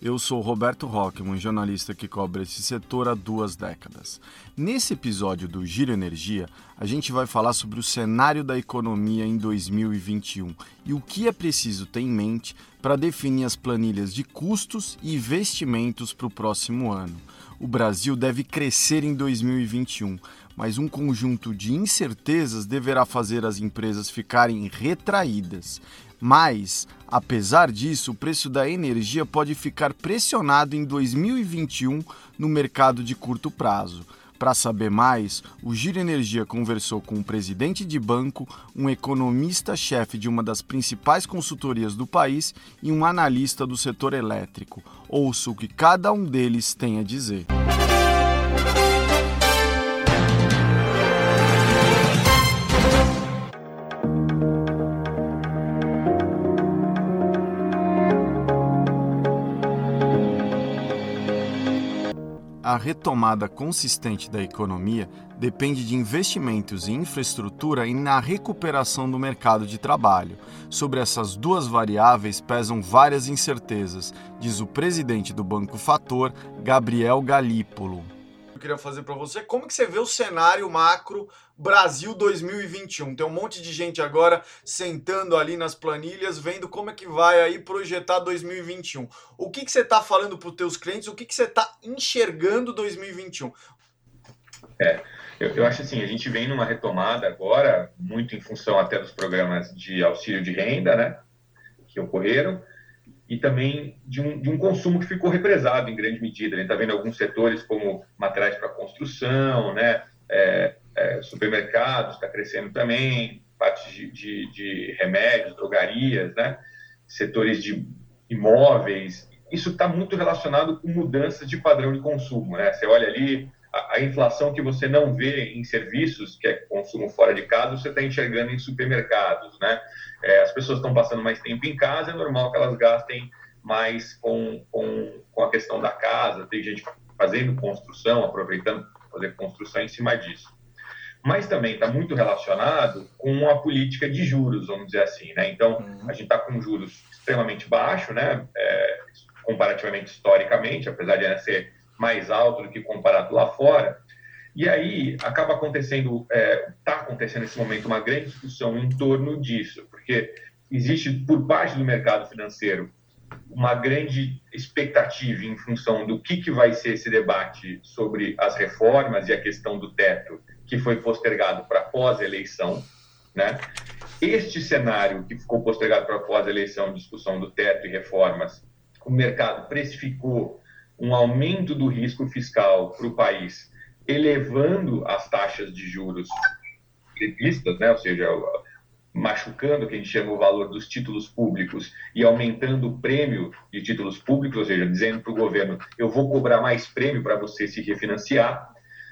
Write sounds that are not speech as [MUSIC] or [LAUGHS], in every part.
Eu sou Roberto Rockman, jornalista que cobre esse setor há duas décadas. Nesse episódio do Giro Energia, a gente vai falar sobre o cenário da economia em 2021 e o que é preciso ter em mente para definir as planilhas de custos e investimentos para o próximo ano. O Brasil deve crescer em 2021, mas um conjunto de incertezas deverá fazer as empresas ficarem retraídas. Mas, apesar disso, o preço da energia pode ficar pressionado em 2021 no mercado de curto prazo. Para saber mais, o Giro Energia conversou com um presidente de banco, um economista-chefe de uma das principais consultorias do país e um analista do setor elétrico. Ouça o que cada um deles tem a dizer. A retomada consistente da economia depende de investimentos em infraestrutura e na recuperação do mercado de trabalho. Sobre essas duas variáveis pesam várias incertezas, diz o presidente do Banco Fator, Gabriel Galípolo. Eu queria fazer para você, como que você vê o cenário macro Brasil 2021. Tem um monte de gente agora sentando ali nas planilhas, vendo como é que vai aí projetar 2021. O que, que você está falando para os teus clientes? O que, que você está enxergando 2021? É, eu, eu, acho assim, a gente vem numa retomada agora, muito em função até dos programas de auxílio de renda, né, que ocorreram, e também de um, de um consumo que ficou represado em grande medida. A gente está vendo alguns setores como materiais para construção, né, é, é, supermercados está crescendo também, parte de, de, de, remédios, drogarias, né? setores de imóveis. Isso está muito relacionado com mudanças de padrão de consumo. Né? Você olha ali, a, a inflação que você não vê em serviços, que é consumo fora de casa, você está enxergando em supermercados. Né? É, as pessoas estão passando mais tempo em casa, é normal que elas gastem mais com, com, com a questão da casa. Tem gente fazendo construção, aproveitando fazer construção em cima disso mas também está muito relacionado com a política de juros, vamos dizer assim. Né? Então, uhum. a gente está com juros extremamente baixos, né? É, comparativamente historicamente, apesar de ser mais alto do que comparado lá fora. E aí acaba acontecendo, está é, tá acontecendo nesse momento uma grande discussão em torno disso, porque existe por parte do mercado financeiro uma grande expectativa em função do que, que vai ser esse debate sobre as reformas e a questão do teto que foi postergado para pós-eleição, né? Este cenário que ficou postergado para pós-eleição, discussão do teto e reformas, o mercado precificou um aumento do risco fiscal para o país, elevando as taxas de juros previstas, né? ou seja, machucando o que a gente chama o valor dos títulos públicos e aumentando o prêmio de títulos públicos, ou seja, dizendo para o governo, eu vou cobrar mais prêmio para você se refinanciar.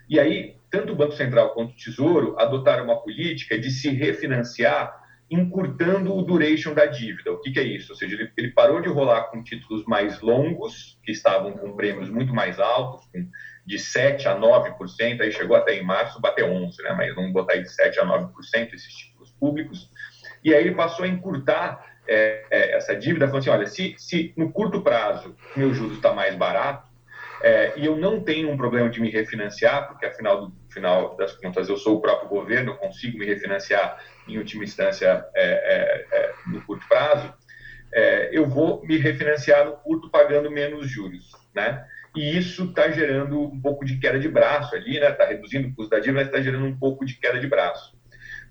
E aí, tanto o Banco Central quanto o Tesouro adotaram uma política de se refinanciar encurtando o duration da dívida. O que, que é isso? Ou seja, ele, ele, parou de rolar com títulos mais longos, que estavam com prêmios muito mais altos, com, de 7% a 9%, aí chegou até em março, bateu 11%, né? mas vamos botar aí de 7% a 9% esses títulos públicos. E aí ele passou a encurtar é, é, essa dívida, falando assim, olha, se, se no curto prazo meu juros está mais barato, é, e eu não tenho um problema de me refinanciar, porque afinal do final das contas eu sou o próprio governo, eu consigo me refinanciar em última instância é, é, é no curto prazo, é, eu vou me refinanciar no curto pagando menos juros, né? E isso está gerando um pouco de queda de braço ali, né? Está reduzindo o custo da dívida, mas está gerando um pouco de queda de braço.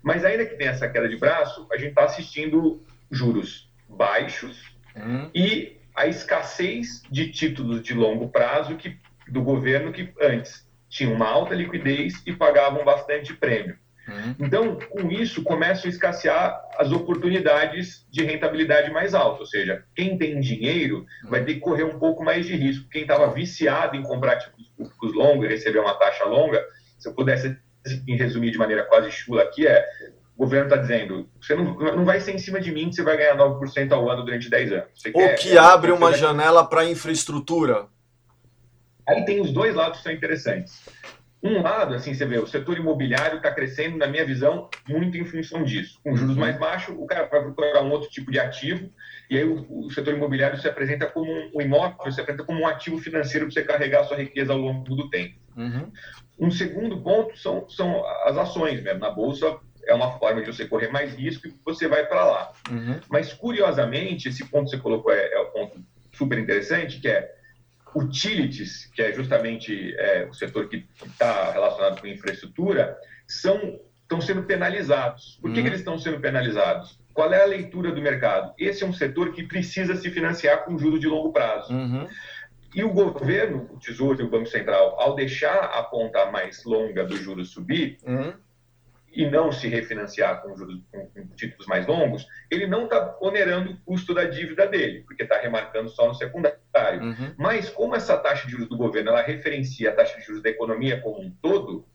Mas ainda que tenha essa queda de braço, a gente está assistindo juros baixos uhum. e a escassez de títulos de longo prazo que, do governo que antes tinham uma alta liquidez e pagavam bastante prêmio. Uhum. Então, com isso, começam a escassear as oportunidades de rentabilidade mais alta. Ou seja, quem tem dinheiro vai ter que correr um pouco mais de risco. Quem estava viciado em comprar títulos públicos longos e receber uma taxa longa, se eu pudesse resumir de maneira quase chula aqui, é o governo está dizendo, você não, não vai ser em cima de mim que você vai ganhar 9% ao ano durante 10 anos. Você O quer- que abre uma vai- janela para infraestrutura. Aí tem os dois lados que são interessantes. Um lado, assim, você vê, o setor imobiliário está crescendo, na minha visão, muito em função disso. Com juros mais baixos, o cara vai procurar um outro tipo de ativo, e aí o, o setor imobiliário se apresenta como um, o imóvel se apresenta como um ativo financeiro para você carregar a sua riqueza ao longo do tempo. Um segundo ponto são, são as ações mesmo. Na bolsa é uma forma de você correr mais risco e você vai para lá. Mas, curiosamente, esse ponto que você colocou é, é um ponto super interessante, que é utilities, que é justamente é, o setor que está relacionado com infraestrutura, são, estão sendo penalizados. Por que, Uhum. que eles estão sendo penalizados? Qual é a leitura do mercado? Esse é um setor que precisa se financiar com juros de longo prazo. E o governo, o Tesouro e o Banco Central, ao deixar a ponta mais longa do juros subir, e não se refinanciar com, juros, com, com títulos mais longos, ele não está onerando o custo da dívida dele, porque está remarcando só no secundário. Mas como essa taxa de juros do governo ela referencia a taxa de juros da economia como um todo,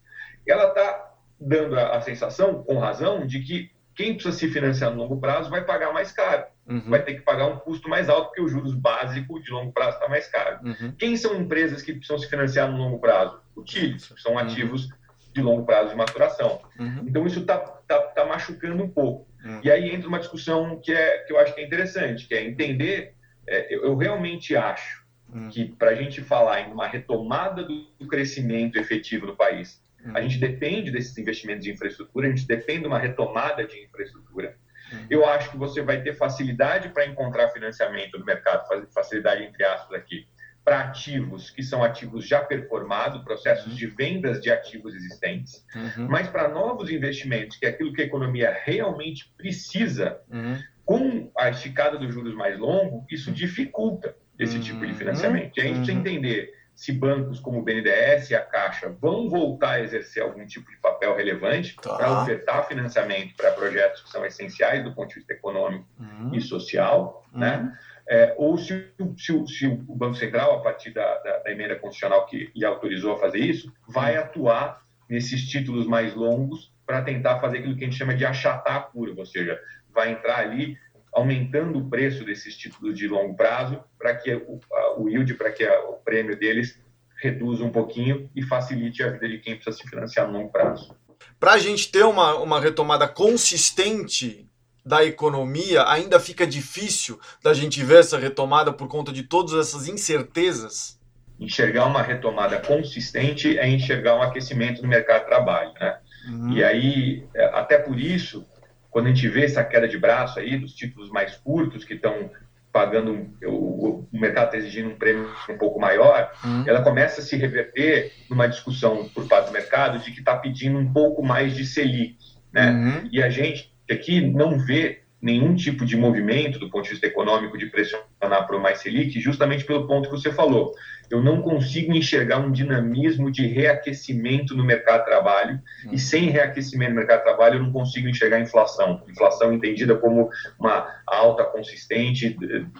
ela está dando a, a sensação, com razão, de que quem precisa se financiar no longo prazo vai pagar mais caro, vai ter que pagar um custo mais alto, porque os juros básicos de longo prazo está mais caro. Quem são empresas que precisam se financiar no longo prazo? Utilities, que são ativos de longo prazo de maturação. Então, isso está tá, tá machucando um pouco. Uhum. E aí entra uma discussão que, é, que eu acho que é interessante, que é entender, é, eu, eu realmente acho Uhum. que para a gente falar em uma retomada do, do crescimento efetivo no país, Uhum. a gente depende desses investimentos de infraestrutura, a gente depende de uma retomada de infraestrutura. Uhum. Eu acho que você vai ter facilidade para encontrar financiamento no mercado, facilidade entre aspas aqui, para ativos que são ativos já performados, processos de vendas de ativos existentes, mas para novos investimentos, que é aquilo que a economia realmente precisa, com a esticada dos juros mais longo, isso dificulta esse tipo de financiamento. E a gente precisa entender se bancos como o BNDES e a Caixa vão voltar a exercer algum tipo de papel relevante Tá. para ofertar financiamento para projetos que são essenciais do ponto de vista econômico e social, né? É, ou se, se se o Banco Central, a partir da, da- da emenda constitucional que autorizou a fazer isso, vai atuar nesses títulos mais longos para tentar fazer aquilo que a gente chama de achatar a curva, ou seja, vai entrar ali aumentando o preço desses títulos de longo prazo para que o, a- o yield, para que a- o prêmio deles reduza um pouquinho e facilite a vida de quem precisa se financiar no longo prazo. Para a gente ter uma, uma retomada consistente da economia, ainda fica difícil da gente ver essa retomada por conta de todas essas incertezas. Enxergar uma retomada consistente é enxergar um aquecimento no mercado de trabalho, né? E aí, é, até por isso, quando a gente vê essa queda de braço aí dos títulos mais curtos que estão pagando, o, mercado está exigindo um prêmio um pouco maior, ela começa a se reverter numa discussão por parte do mercado de que está pedindo um pouco mais de Selic, né? E a gente aqui não vê nenhum tipo de movimento do ponto de vista econômico de pressionar por mais Selic, justamente pelo ponto que você falou. Eu não consigo enxergar um dinamismo de reaquecimento no mercado de trabalho, e sem reaquecimento no mercado de trabalho eu não consigo enxergar inflação. Inflação entendida como uma alta consistente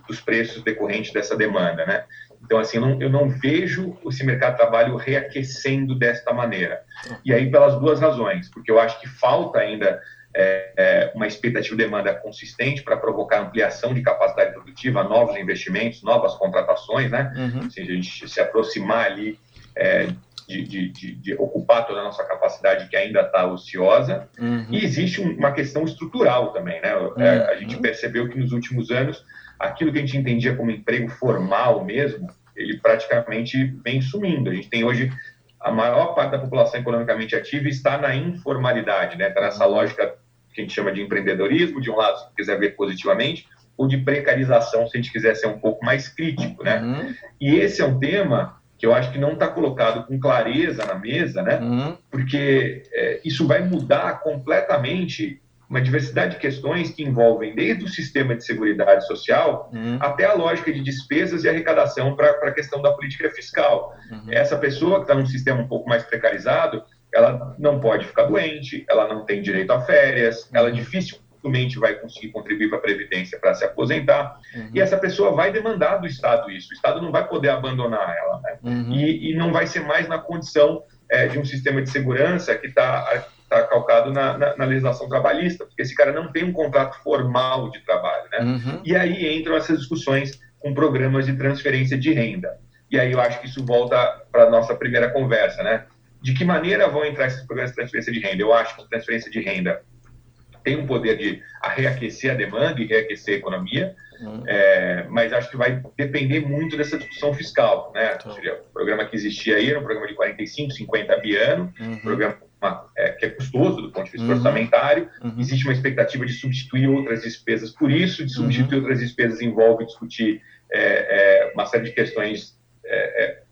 dos preços decorrentes dessa demanda, né? Então, assim, eu não, eu não vejo esse mercado de trabalho reaquecendo desta maneira. E aí, pelas duas razões, porque eu acho que falta ainda é, é, uma expectativa de demanda consistente para provocar ampliação de capacidade produtiva, novos investimentos, novas contratações, né? Uhum. Assim, a gente se aproximar ali é, de, de, de, de ocupar toda a nossa capacidade que ainda está ociosa. Uhum. E existe um- uma questão estrutural também, né? É, a gente percebeu que nos últimos anos, aquilo que a gente entendia como emprego formal mesmo, ele praticamente vem sumindo. A gente tem hoje a maior parte da população economicamente ativa está na informalidade, né? Está nessa lógica que a gente chama de empreendedorismo, de um lado, se quiser ver positivamente, ou de precarização, se a gente quiser ser um pouco mais crítico, né? Uhum. E esse é um tema que eu acho que não está colocado com clareza na mesa, né? Uhum. porque é, isso vai mudar completamente uma diversidade de questões que envolvem desde o sistema de seguridade social Uhum. até a lógica de despesas e arrecadação para a questão da política fiscal. Uhum. Essa pessoa que está num sistema um pouco mais precarizado, ela não pode ficar doente, ela não tem direito a férias, ela dificilmente vai conseguir contribuir para a Previdência para se aposentar, Uhum. e essa pessoa vai demandar do Estado isso, o Estado não vai poder abandonar ela, né? Uhum. e, e não vai ser mais na condição é, de um sistema de segurança que está tá calcado na, na, na, legislação trabalhista, porque esse cara não tem um contrato formal de trabalho, né? Uhum. E aí entram essas discussões com programas de transferência de renda. E aí eu acho que isso volta para a nossa primeira conversa, né? De que maneira vão entrar esses programas de transferência de renda? Eu acho que a transferência de renda tem um poder de reaquecer a demanda e reaquecer a economia, uhum. é, mas acho que vai depender muito dessa discussão fiscal, né? Então. O programa que existia aí era um programa de 45, 50 bi ano, uhum. programa é, que é custoso do ponto de vista uhum. orçamentário, uhum. existe uma expectativa de substituir outras despesas por isso, de substituir uhum. outras despesas envolve discutir é, é, uma série de questões é, é,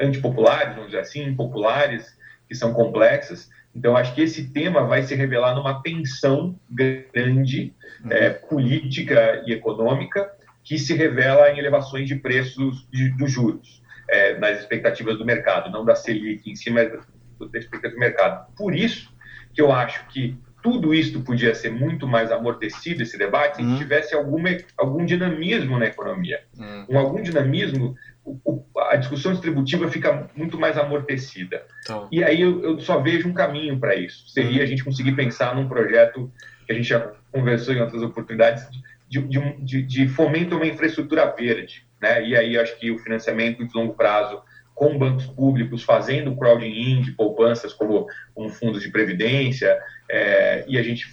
antipopulares, vamos dizer assim, impopulares, que são complexas, então, acho que esse tema vai se revelar numa tensão grande uhum. é, política e econômica que se revela em elevações de preços de, dos juros, é, nas expectativas do mercado, não da Selic em si, mas da expectativa do mercado. Por isso que eu acho que tudo isso podia ser muito mais amortecido, esse debate, se uhum. tivesse alguma, algum dinamismo na economia. Uhum. Um algum dinamismo a discussão distributiva fica muito mais amortecida. Então. E aí eu, eu, só vejo um caminho para isso. Seria uhum. a gente conseguir pensar num projeto que a gente já conversou em outras oportunidades de, de, de, de fomento a uma infraestrutura verde. Né? E aí acho que o financiamento de longo prazo com bancos públicos fazendo crowding in de poupanças como, como fundos de previdência é, e a gente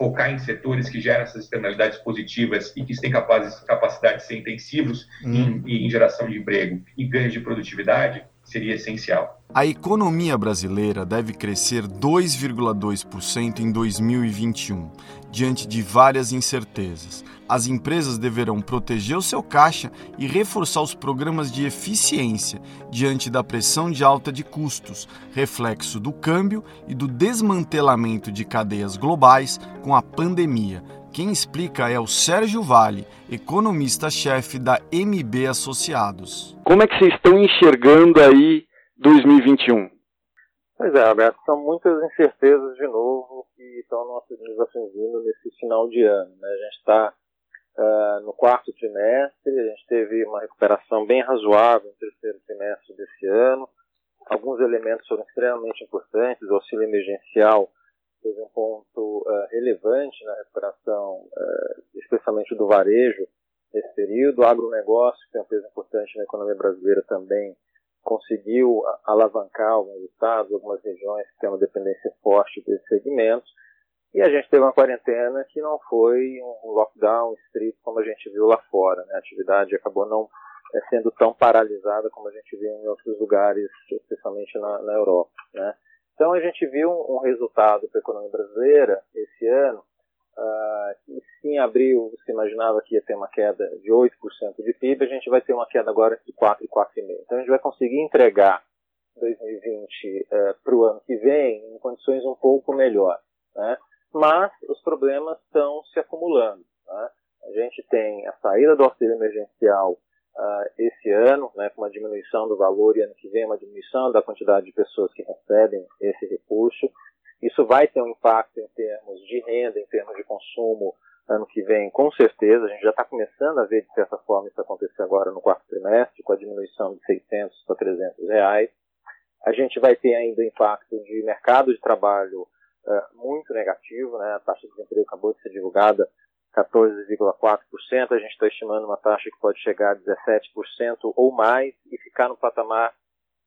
focar em setores que geram essas externalidades positivas e que têm capazes, capacidade de ser intensivos em, em geração de emprego e ganho de produtividade, seria essencial. A economia brasileira deve crescer 2,2% em 2021, diante de várias incertezas. As empresas deverão proteger o seu caixa e reforçar os programas de eficiência diante da pressão de alta de custos, reflexo do câmbio e do desmantelamento de cadeias globais com a pandemia. Quem explica é o Sérgio Vale, economista-chefe da MB Associados. Como é que vocês estão enxergando aí 2021? Pois é, Alberto, são muitas incertezas de novo que estão nos afligindo nesse final de ano. Né? A gente está uh, no quarto trimestre, a gente teve uma recuperação bem razoável no terceiro trimestre desse ano. Alguns elementos foram extremamente importantes, o auxílio emergencial teve um ponto uh, relevante na recuperação, uh, especialmente do varejo nesse período. O agronegócio, que é um peso importante na economia brasileira também, conseguiu alavancar alguns estados, algumas regiões que têm uma dependência forte desses segmentos. E a gente teve uma quarentena que não foi um lockdown estrito como a gente viu lá fora. Né? A atividade acabou não é, sendo tão paralisada como a gente viu em outros lugares, especialmente na, na Europa. Né? Então a gente viu um, resultado para a economia brasileira esse ano, uh, que em abril se imaginava que ia ter uma queda de 8% de PIB, a gente vai ter uma queda agora de 4 e 4,5%. Então a gente vai conseguir entregar 2020 uh, para o ano que vem em condições um pouco melhores. Né? mas os problemas estão se acumulando. Né? A gente tem a saída do auxílio emergencial uh, esse ano, né, com uma diminuição do valor, e ano que vem uma diminuição da quantidade de pessoas que recebem esse recurso. Isso vai ter um impacto em termos de renda, em termos de consumo, ano que vem, com certeza. A gente já está começando a ver, de certa forma, isso acontecer agora no quarto trimestre, com a diminuição de 600 para 300 reais. A gente vai ter ainda impacto de mercado de trabalho é, muito negativo, né? A taxa de desemprego acabou de ser divulgada, 14,4%. A gente está estimando uma taxa que pode chegar a 17% ou mais e ficar no patamar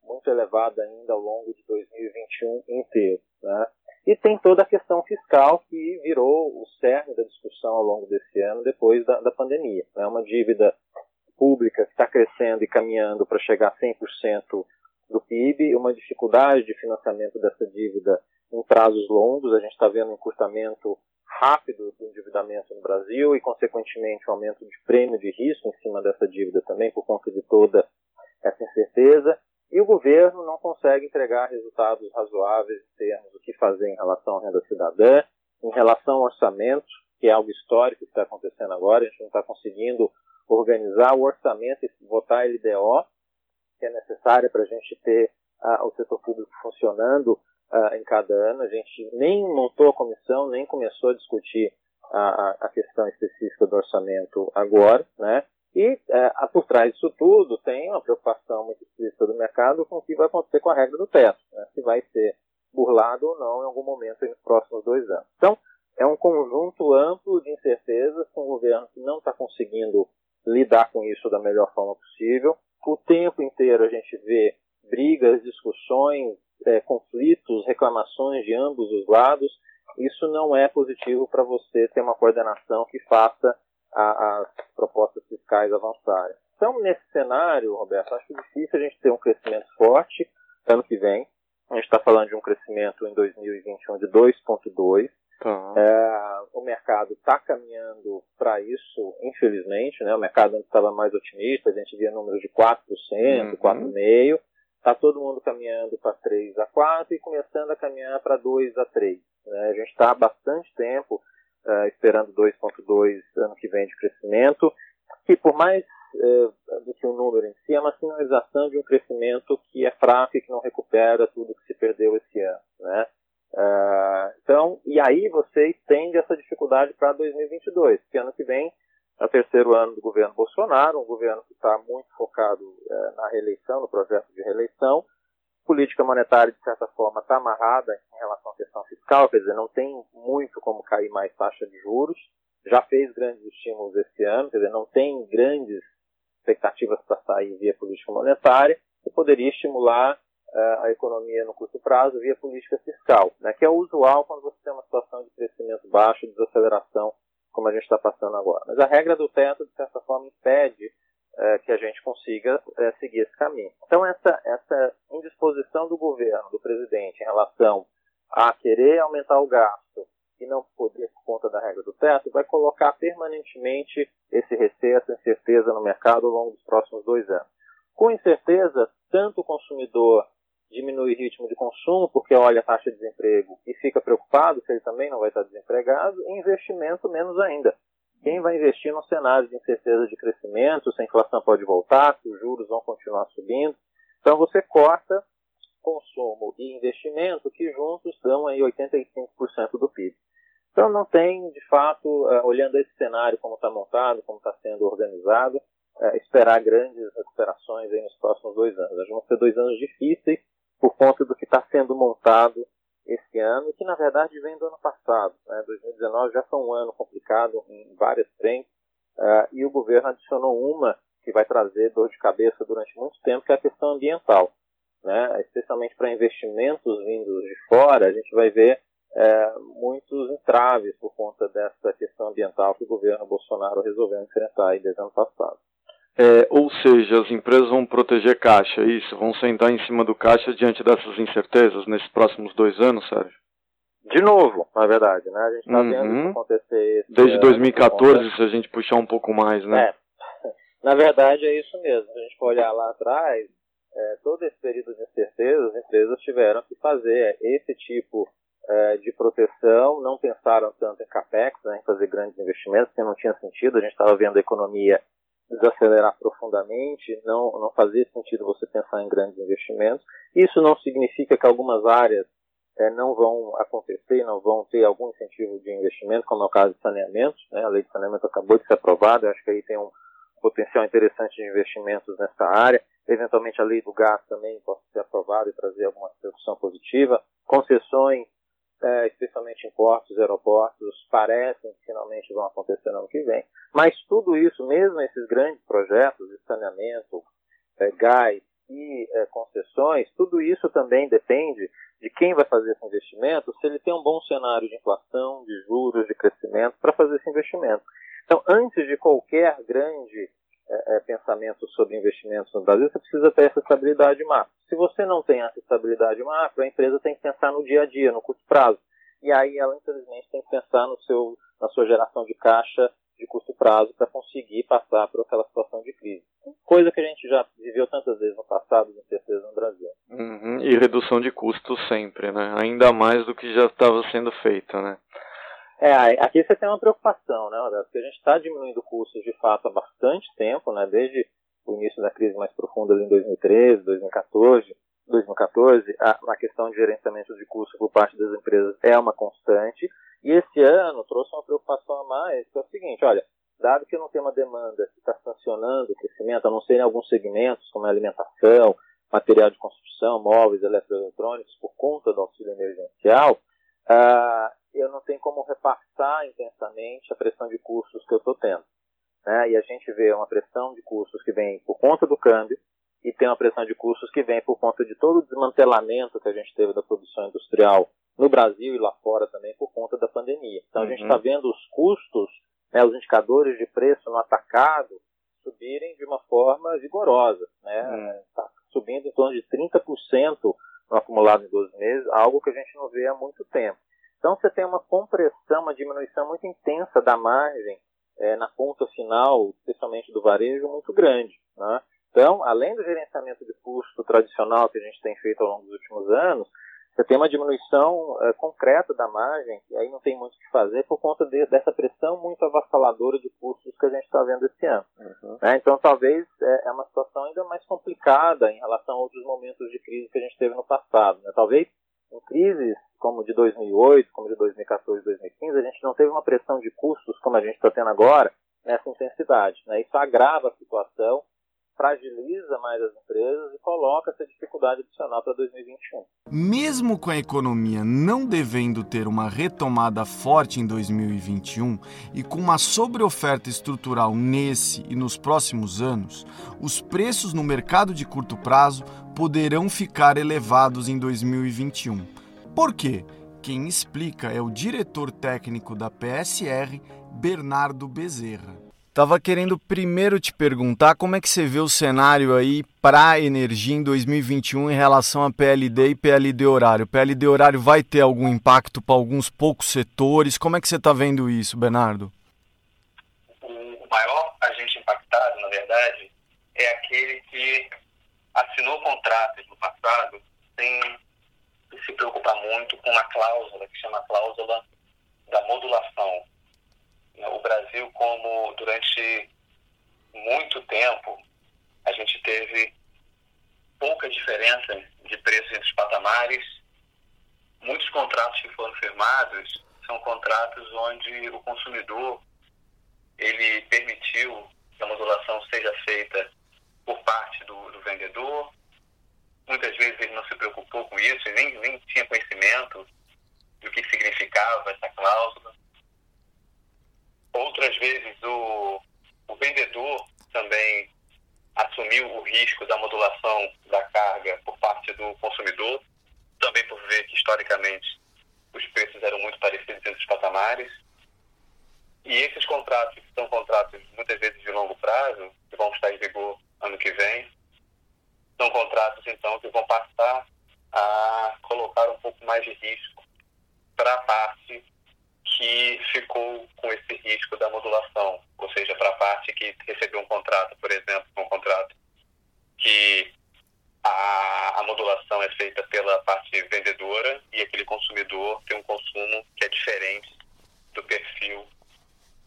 muito elevado ainda ao longo de 2021 inteiro. Né? E tem toda a questão fiscal que virou o cerne da discussão ao longo desse ano, depois da, da pandemia. É né? uma dívida pública que está crescendo e caminhando para chegar a 100% do PIB, uma dificuldade de financiamento dessa dívida em prazos longos, a gente está vendo um encurtamento rápido do endividamento no Brasil e, consequentemente, um aumento de prêmio de risco em cima dessa dívida também, por conta de toda essa incerteza. E o governo não consegue entregar resultados razoáveis em termos do que fazer em relação à renda cidadã, em relação ao orçamento, que é algo histórico que está acontecendo agora, a gente não está conseguindo organizar o orçamento e votar a LDO, que é necessária para a gente ter uh, o setor público funcionando uh, em cada ano. A gente nem montou a comissão, nem começou a discutir a, a questão específica do orçamento agora, né? E uh, por trás disso tudo tem uma preocupação muito explícita do mercado com o que vai acontecer com a regra do teto, né? se vai ser lado ou não em algum momento nos próximos dois anos. Então, é um conjunto amplo de incertezas com o governo que não está conseguindo lidar com isso da melhor forma possível. O tempo inteiro a gente vê brigas, discussões, é, conflitos, reclamações de ambos os lados. Isso não é positivo para você ter uma coordenação que faça as propostas fiscais avançarem. Então, nesse cenário, Roberto, acho difícil a gente ter um crescimento forte ano que vem. A gente está falando de um crescimento em 2021 de 2,2. Tá. É, o mercado está caminhando para isso, infelizmente. Né? O mercado antes estava mais otimista, a gente via números de 4%, uhum. 4,5%. Está todo mundo caminhando para 3 a 4 e começando a caminhar para 2 a 3. Né? A gente está há bastante tempo uh, esperando 2,2 ano que vem de crescimento, que por mais uh, do que o número em si, é uma sinalização de um crescimento que é fraco e que não recupera tudo que se perdeu esse ano. Né? Uh, então, e aí você estende essa dificuldade para 2022, que ano que vem é o terceiro ano do governo Bolsonaro, um governo que está muito focado uh, na reeleição, no projeto de reeleição. Política monetária, de certa forma, está amarrada em relação à questão fiscal, quer dizer, não tem muito como cair mais taxa de juros. Já fez grandes estímulos esse ano, quer dizer, não tem grandes expectativas para sair via política monetária. E poderia estimular a economia no curto prazo via política fiscal, né, que é o usual quando você tem uma situação de crescimento baixo, desaceleração, como a gente está passando agora. Mas a regra do teto, de certa forma, impede é, que a gente consiga é, seguir esse caminho. Então, essa, essa indisposição do governo, do presidente, em relação a querer aumentar o gasto e não poder por conta da regra do teto, vai colocar permanentemente esse receio, essa incerteza no mercado ao longo dos próximos dois anos. Com incerteza, tanto o consumidor diminui o ritmo de consumo, porque olha a taxa de desemprego e fica preocupado se ele também não vai estar desempregado, e investimento menos ainda. Quem vai investir num cenário de incerteza de crescimento, se a inflação pode voltar, se os juros vão continuar subindo. Então você corta consumo e investimento que juntos dão aí 85% do PIB. Então não tem, de fato, eh, olhando esse cenário como está montado, como está sendo organizado, eh, esperar grandes recuperações aí nos próximos dois anos. Vão ser dois anos difíceis, por conta do que está sendo montado esse ano, que na verdade vem do ano passado. Né? 2019 já foi um ano complicado em várias frentes, uh, e o governo adicionou uma que vai trazer dor de cabeça durante muito tempo, que é a questão ambiental. Né? Especialmente para investimentos vindos de fora, a gente vai ver é, muitos entraves por conta dessa questão ambiental que o governo Bolsonaro resolveu enfrentar aí desde ano passado. É, ou seja, as empresas vão proteger caixa, é isso? Vão sentar em cima do caixa diante dessas incertezas nesses próximos dois anos, Sérgio? De novo, na verdade, né? A gente está uhum. vendo isso acontecer. Desde 2014, se a gente puxar um pouco mais, né? É. [LAUGHS] Na verdade, é isso mesmo. Se a gente for olhar lá atrás, é, todo esse período de incerteza, as empresas tiveram que fazer esse tipo é, de proteção, não pensaram tanto em capex, né, em fazer grandes investimentos, porque não tinha sentido. A gente estava vendo a economia desacelerar profundamente, não, não fazia sentido você pensar em grandes investimentos. Isso não significa que algumas áreas é, não vão acontecer, não vão ter algum incentivo de investimento, como é o caso de saneamento. Né? A lei de saneamento acabou de ser aprovada, eu acho que aí tem um potencial interessante de investimentos nessa área. Eventualmente a lei do gás também pode ser aprovada e trazer alguma repercussão positiva. Concessões é, especialmente em portos, aeroportos, parecem que finalmente vão acontecer no ano que vem. Mas tudo isso, mesmo esses grandes projetos de saneamento, é, gás e é, concessões, tudo isso também depende de quem vai fazer esse investimento, se ele tem um bom cenário de inflação, de juros, de crescimento para fazer esse investimento. Então, antes de qualquer grande é, é, pensamento sobre investimentos no Brasil, você precisa ter essa estabilidade macro. Se você não tem essa estabilidade macro, a empresa tem que pensar no dia a dia, no curto prazo. E aí ela, infelizmente, tem que pensar no seu, na sua geração de caixa de curto prazo para conseguir passar por aquela situação de crise. Coisa que a gente já viveu tantas vezes no passado, com certeza, no Brasil. Uhum, e redução de custos sempre, né? Ainda mais do que já estava sendo feito, né? É, aqui você tem uma preocupação, né, Roberto? Porque a gente está diminuindo custos de fato há bastante tempo, né? Desde o início da crise mais profunda em 2013, 2014, 2014, a, a questão de gerenciamento de custos por parte das empresas é uma constante. E esse ano trouxe uma preocupação a mais, que é o seguinte, olha, dado que não tem uma demanda que está sancionando o crescimento, a não ser em alguns segmentos, como alimentação, material de construção, móveis, eletroeletrônicos, por conta do auxílio emergencial, uh, eu não tenho como repassar intensamente a pressão de custos que eu estou tendo. Né? E a gente vê uma pressão de custos que vem por conta do câmbio e tem uma pressão de custos que vem por conta de todo o desmantelamento que a gente teve da produção industrial no Brasil e lá fora também por conta da pandemia. Então a gente está uhum. vendo os custos, né, os indicadores de preço no atacado subirem de uma forma vigorosa. Está né? Uhum. Tá subindo em torno de 30% no acumulado em 12 meses, algo que a gente não vê há muito tempo. Então você tem uma compressão, uma diminuição muito intensa da margem é, na ponta final, especialmente do varejo, muito grande. Né? Então, além do gerenciamento de custo tradicional que a gente tem feito ao longo dos últimos anos, você tem uma diminuição é, concreta da margem, e aí não tem muito o que fazer por conta de, dessa pressão muito avassaladora de custos que a gente está vendo esse ano. Uhum. Né? Então, talvez é, é, uma situação ainda mais complicada em relação a outros momentos de crise que a gente teve no passado. Né? Talvez em crises como de 2008, como de 2014, 2015, a gente não teve uma pressão de custos como a gente está tendo agora nessa intensidade. Né? Isso agrava a situação fragiliza mais as empresas e coloca essa dificuldade adicional para 2021. Mesmo com a economia não devendo ter uma retomada forte em 2021 e com uma sobreoferta estrutural nesse e nos próximos anos, os preços no mercado de curto prazo poderão ficar elevados em 2021. Por quê? Quem explica é o diretor técnico da PSR, Bernardo Bezerra. Tava querendo primeiro te perguntar como é que você vê o cenário aí para energia em 2021 em relação a PLD e PLD horário. PLD horário vai ter algum impacto para alguns poucos setores? Como é que você está vendo isso, Bernardo? O maior agente impactado, na verdade, é aquele que assinou contratos no passado sem se preocupar muito com uma cláusula que chama cláusula da modulação o Brasil, como durante muito tempo a gente teve pouca diferença de preços entre os patamares, muitos contratos que foram firmados são contratos onde o consumidor ele permitiu que a modulação seja feita por parte do, do vendedor. Muitas vezes ele não se preocupou com isso nem, nem tinha conhecimento do que significava essa cláusula. Vezes o, o vendedor também assumiu o risco da modulação da carga por parte do consumidor, também por ver que historicamente os preços eram muito parecidos entre os patamares. E esses contratos, que são contratos muitas vezes de longo prazo, que vão estar em vigor ano que vem, são contratos então que vão passar a colocar um pouco mais de risco para a parte que ficou com esse risco da modulação, ou seja, para a parte que recebeu um contrato, por exemplo, um contrato que a, a modulação é feita pela parte vendedora e aquele consumidor tem um consumo que é diferente do perfil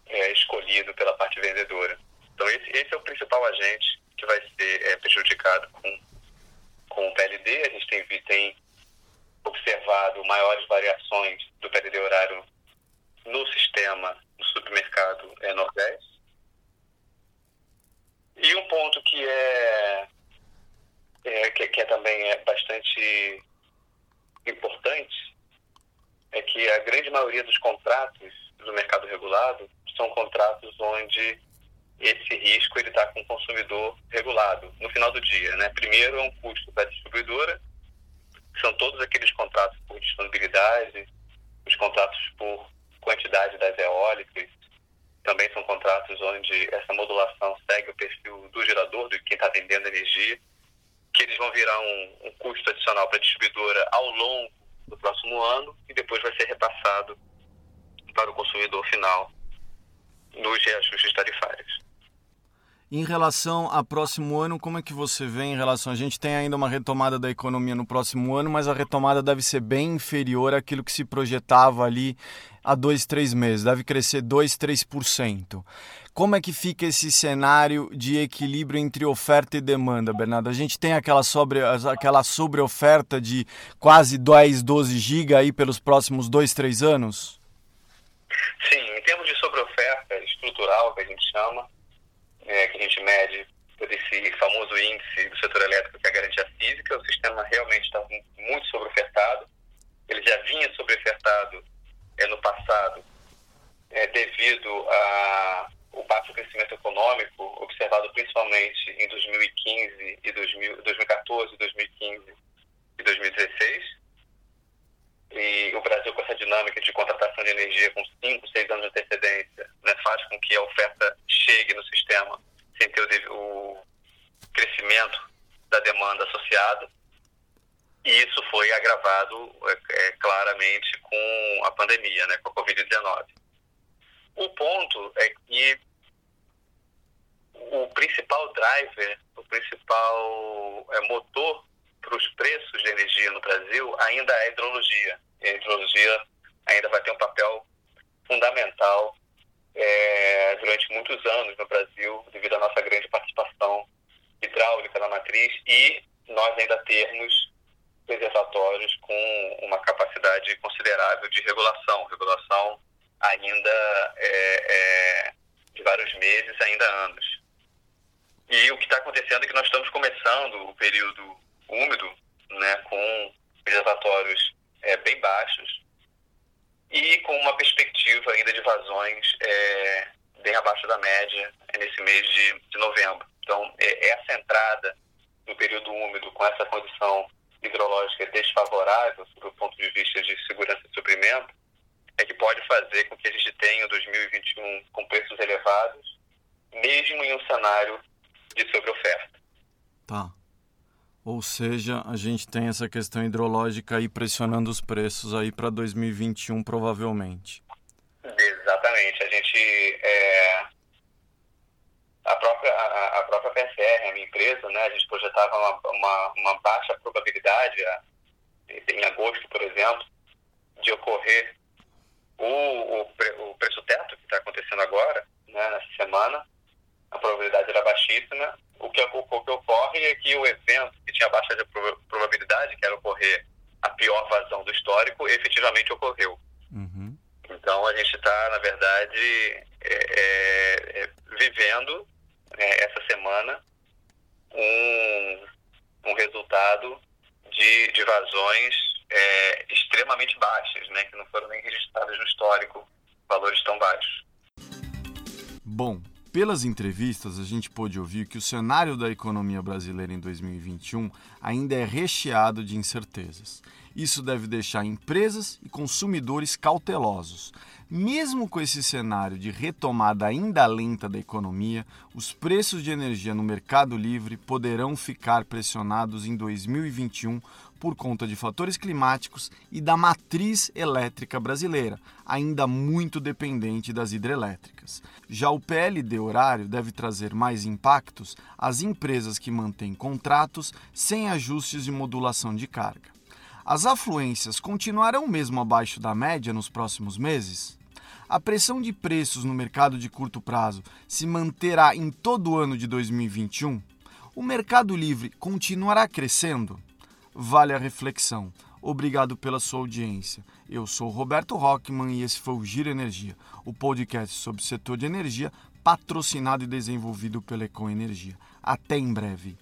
é, escolhido pela parte vendedora. Então esse, esse, é o principal agente que vai ser é, prejudicado com, com o PLD. A gente tem, tem observado maiores variações do PLD horário no sistema do supermercado é Nordeste. E um ponto que é, é que, que é também é bastante importante é que a grande maioria dos contratos do mercado regulado são contratos onde esse risco ele está com o consumidor regulado no final do dia, né? Primeiro é um custo da distribuidora, são todos aqueles contratos por disponibilidade, os contratos por quantidade das eólicas. Também são contratos onde essa modulação segue o perfil do gerador, de quem está vendendo energia, que eles vão virar um, um custo adicional para a distribuidora ao longo do próximo ano e depois vai ser repassado para o consumidor final nos reajustes tarifários. Em relação a próximo ano, como é que você vê em relação? A gente tem ainda uma retomada da economia no próximo ano, mas a retomada deve ser bem inferior àquilo que se projetava ali há dois, três meses. Deve crescer 2, 3%. Como é que fica esse cenário de equilíbrio entre oferta e demanda, Bernardo? A gente tem aquela sobre aquela sobre oferta de quase 10, 12 GB aí pelos próximos dois, três anos? Sim, em termos de sobre oferta estrutural que a gente chama, é, que a gente mede por esse famoso índice do setor elétrico que é a garantia física. O sistema realmente está muito sobreofertado. Ele já vinha sobreofertado é, no passado é, devido ao baixo crescimento econômico observado principalmente em 2015 e 2000, 2014, 2015 e 2016. E o Brasil, com essa dinâmica de contratação de energia com 5, 6 anos de antecedência, né, faz com que a oferta chegue no sistema sem ter o, o crescimento da E isso foi agravado é, é, claramente com a pandemia, né, com a Covid-19. O ponto é que o principal driver, o principal é, motor para os preços de energia no Brasil ainda é a hidrologia. E a hidrologia ainda vai ter um papel fundamental é, durante muitos anos no Brasil, devido à nossa grande participação hidráulica na matriz e nós ainda termos reservatórios com uma capacidade considerável de regulação, regulação ainda é, é, de vários meses, ainda anos. E o que está acontecendo é que nós estamos começando o período úmido, né, com reservatórios é, bem baixos e com uma perspectiva ainda de vazões é, bem abaixo da média nesse mês de, de novembro. Então, é, essa entrada no período úmido com essa condição hidrológica desfavorável, do ponto de vista de segurança de suprimento, é que pode fazer com que a gente tenha 2021 com preços elevados, mesmo em um cenário de sobreoferta. Tá. Ou seja, a gente tem essa questão hidrológica aí pressionando os preços aí para 2021 provavelmente. Exatamente. A gente é, a própria a, a, própria PSR, a minha empresa, né, a gente projetava uma, uma, uma baixa probabilidade em agosto, por exemplo, de ocorrer o, o, o preço teto que está acontecendo agora, né, nessa semana, a probabilidade era baixíssima. O que, o, o que ocorre é que o evento que tinha baixa probabilidade, que era ocorrer a pior vazão do histórico, efetivamente ocorreu. Uhum. Então a gente está, na verdade, é, é, é vivendo é, essa semana um, um resultado de, de vazões é, extremamente baixas, né, que não foram nem registradas no histórico valores tão baixos. Bom, pelas entrevistas, a gente pôde ouvir que o cenário da economia brasileira em 2021 ainda é recheado de incertezas. Isso deve deixar empresas e consumidores cautelosos. Mesmo com esse cenário de retomada ainda lenta da economia, os preços de energia no mercado livre poderão ficar pressionados em 2021 por conta de fatores climáticos e da matriz elétrica brasileira, ainda muito dependente das hidrelétricas. Já o PLD horário deve trazer mais impactos às empresas que mantêm contratos sem ajustes de modulação de carga. As afluências continuarão mesmo abaixo da média nos próximos meses? A pressão de preços no mercado de curto prazo se manterá em todo o ano de 2021? O mercado livre continuará crescendo? Vale a reflexão. Obrigado pela sua audiência. Eu sou Roberto Rockman e esse foi o Giro Energia, o podcast sobre o setor de energia patrocinado e desenvolvido pela Econ Energia. Até em breve.